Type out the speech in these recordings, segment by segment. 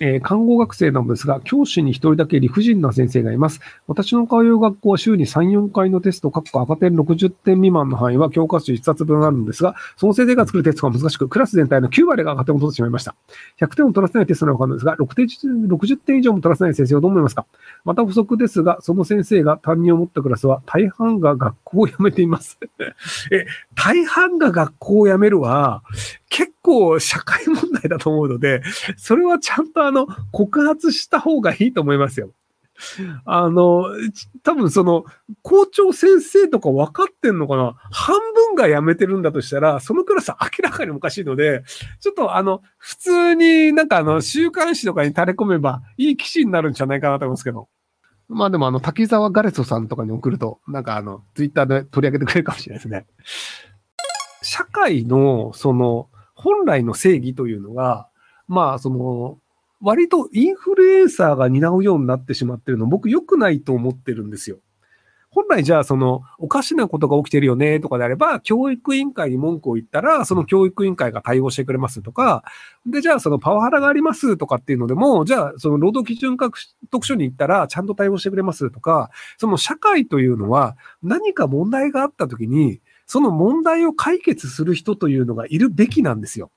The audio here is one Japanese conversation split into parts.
えー、看護学生なのですが、教師に一人だけ理不尽な先生がいます。私の通う学校は週に3、4回のテスト、各赤点60点未満の範囲は教科書1冊分あるんですが、その先生が作るテストが難しく、クラス全体の9割が赤点を取ってしまいました。100点を取らせないテストなのかですが、6点60点以上も取らせない先生はどう思いますか？また補足ですが、その先生が担任を持ったクラスは大半が学校を辞めています。え、大半が学校を辞めるは、結構社会問題だと思うので、それはちゃんとあの、告発した方がいいと思いますよ。あの、多分その、校長先生とか分かってんのかな？半分が辞めてるんだとしたら、そのクラス明らかにおかしいので、ちょっとあの、普通になんかあの、週刊誌とかに垂れ込めばいい記事になるんじゃないかなと思うんですけど。まあでもあの、滝沢ガレソさんとかに送ると、なんかあの、ツイッターで取り上げてくれるかもしれないですね。社会の、その、本来の正義というのが、まあ、その、割とインフルエンサーが担うようになってしまってるの、僕良くないと思ってるんですよ。本来じゃあそのおかしなことが起きてるよねとかであれば、教育委員会に文句を言ったら、その教育委員会が対応してくれますとか、で、じゃあそのパワハラがありますとかっていうのでも、じゃあその労働基準獲得書に行ったらちゃんと対応してくれますとか、その社会というのは何か問題があった時に、その問題を解決する人というのがいるべきなんですよ。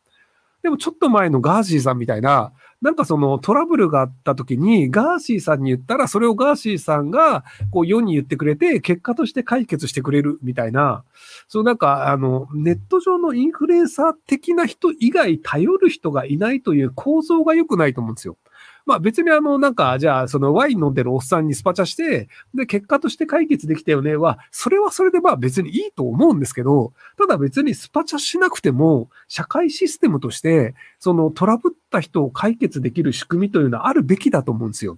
でもちょっと前のガーシーさんみたいな、なんかそのトラブルがあった時に、ガーシーさんに言ったら、それをガーシーさんが、こう世に言ってくれて、結果として解決してくれるみたいな、そうなんか、あの、ネット上のインフルエンサー的な人以外頼る人がいないという構造が良くないと思うんですよ。まあ別にあの、なんか、じゃあ、そのワイン飲んでるおっさんにスパチャして、で、結果として解決できたよねは、それはそれでまあ別にいいと思うんですけど、ただ別にスパチャしなくても、社会システムとして、そのトラブった人を解決できる仕組みというのはあるべきだと思うんですよ。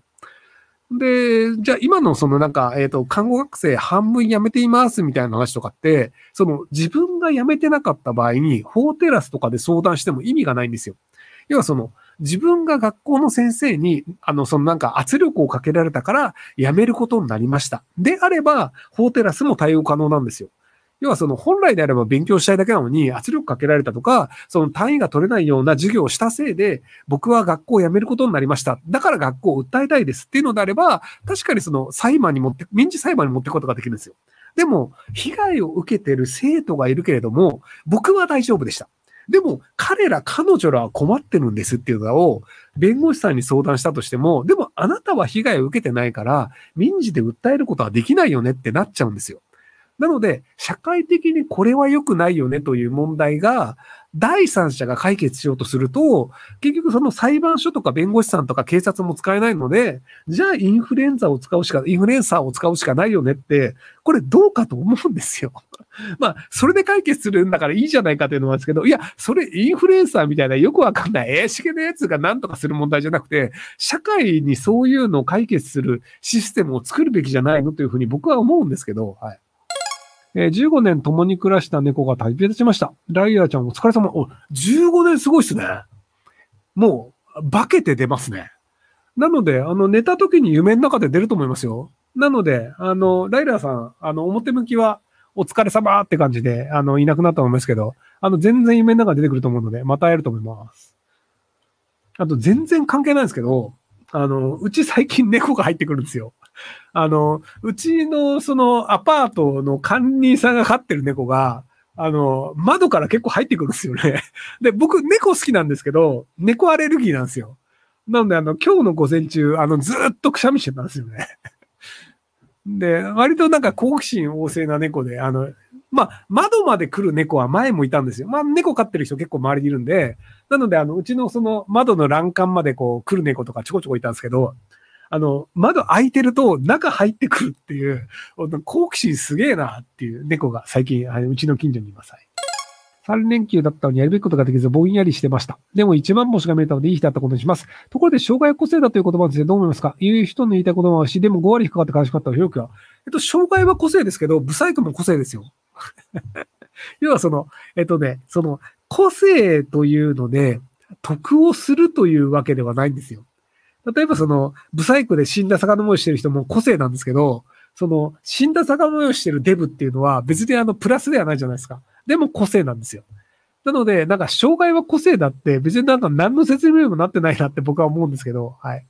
で、じゃあ今のそのなんか、えっ、ー、と、看護学生半分辞めていますみたいな話とかって、その自分が辞めてなかった場合に、法テラスとかで相談しても意味がないんですよ。要はその、自分が学校の先生に、あの、そのなんか圧力をかけられたから辞めることになりました。であれば、法テラスも対応可能なんですよ。要はその本来であれば勉強したいだけなのに圧力かけられたとか、その単位が取れないような授業をしたせいで、僕は学校を辞めることになりました。だから学校を訴えたいですっていうのであれば、確かにその裁判に持って、民事裁判に持っていくことができるんですよ。でも、被害を受けてる生徒がいるけれども、僕は大丈夫でした。でも、彼ら、彼女らは困ってるんですっていうのを、弁護士さんに相談したとしても、でもあなたは被害を受けてないから、民事で訴えることはできないよねってなっちゃうんですよ。なので、社会的にこれは良くないよねという問題が、第三者が解決しようとすると、結局その裁判所とか弁護士さんとか警察も使えないので、じゃあインフルエンザを使うしか、インフルエンサーを使うしかないよねって、これどうかと思うんですよ。まあ、それで解決するんだからいいじゃないかというのなんですけど、いや、それインフルエンサーみたいなよくわかんない、えー、しげなやつが何とかする問題じゃなくて、社会にそういうのを解決するシステムを作るべきじゃないのというふうに僕は思うんですけど、はい。えー、15年共に暮らした猫が旅立ちました。ライアーちゃんお疲れ様。お、15年すごいっすね。もう、化けて出ますね。なので、あの、寝た時に夢の中で出ると思いますよ。なので、あの、ライラーさん、あの、表向きは、お疲れ様って感じで、あの、いなくなったと思いますけど、あの、全然夢の中出てくると思うので、また会えると思います。あと、全然関係ないんですけど、あの、うち最近猫が入ってくるんですよ。あの、うちのそのアパートの管理人さんが飼ってる猫が、あの、窓から結構入ってくるんですよね。で、僕、猫好きなんですけど、猫アレルギーなんですよ。なので、あの、今日の午前中、あの、ずっとくしゃみしてたんですよね。で、割となんか好奇心旺盛な猫で、あの、まあ、窓まで来る猫は前もいたんですよ。まあ、猫飼ってる人結構周りにいるんで、なので、あの、うちのその窓の欄干までこう来る猫とかちょこちょこいたんですけど、あの、窓開いてると中入ってくるっていう、好奇心すげえなっていう猫が最近、あのうちの近所にいます。3連休だったのにやるべきことができずぼんやりしてました。でも1万星が見えたのでいい日だったことにします。ところで、障害個性だという言葉についてどう思いますか？言う人の言いたい言葉はし、でも5割引かかって悲しかったらよくは。えっと、障害は個性ですけど、ブサイクも個性ですよ。要はその、えっとね、その、個性というので、得をするというわけではないんですよ。例えばその、ブサイクで死んだ魚模様してる人も個性なんですけど、その、死んだ魚模様してるデブっていうのは別にあの、プラスではないじゃないですか。でも個性なんですよ。なので、なんか障害は個性だって別になんか何の説明にもなってないなって僕は思うんですけど、はい。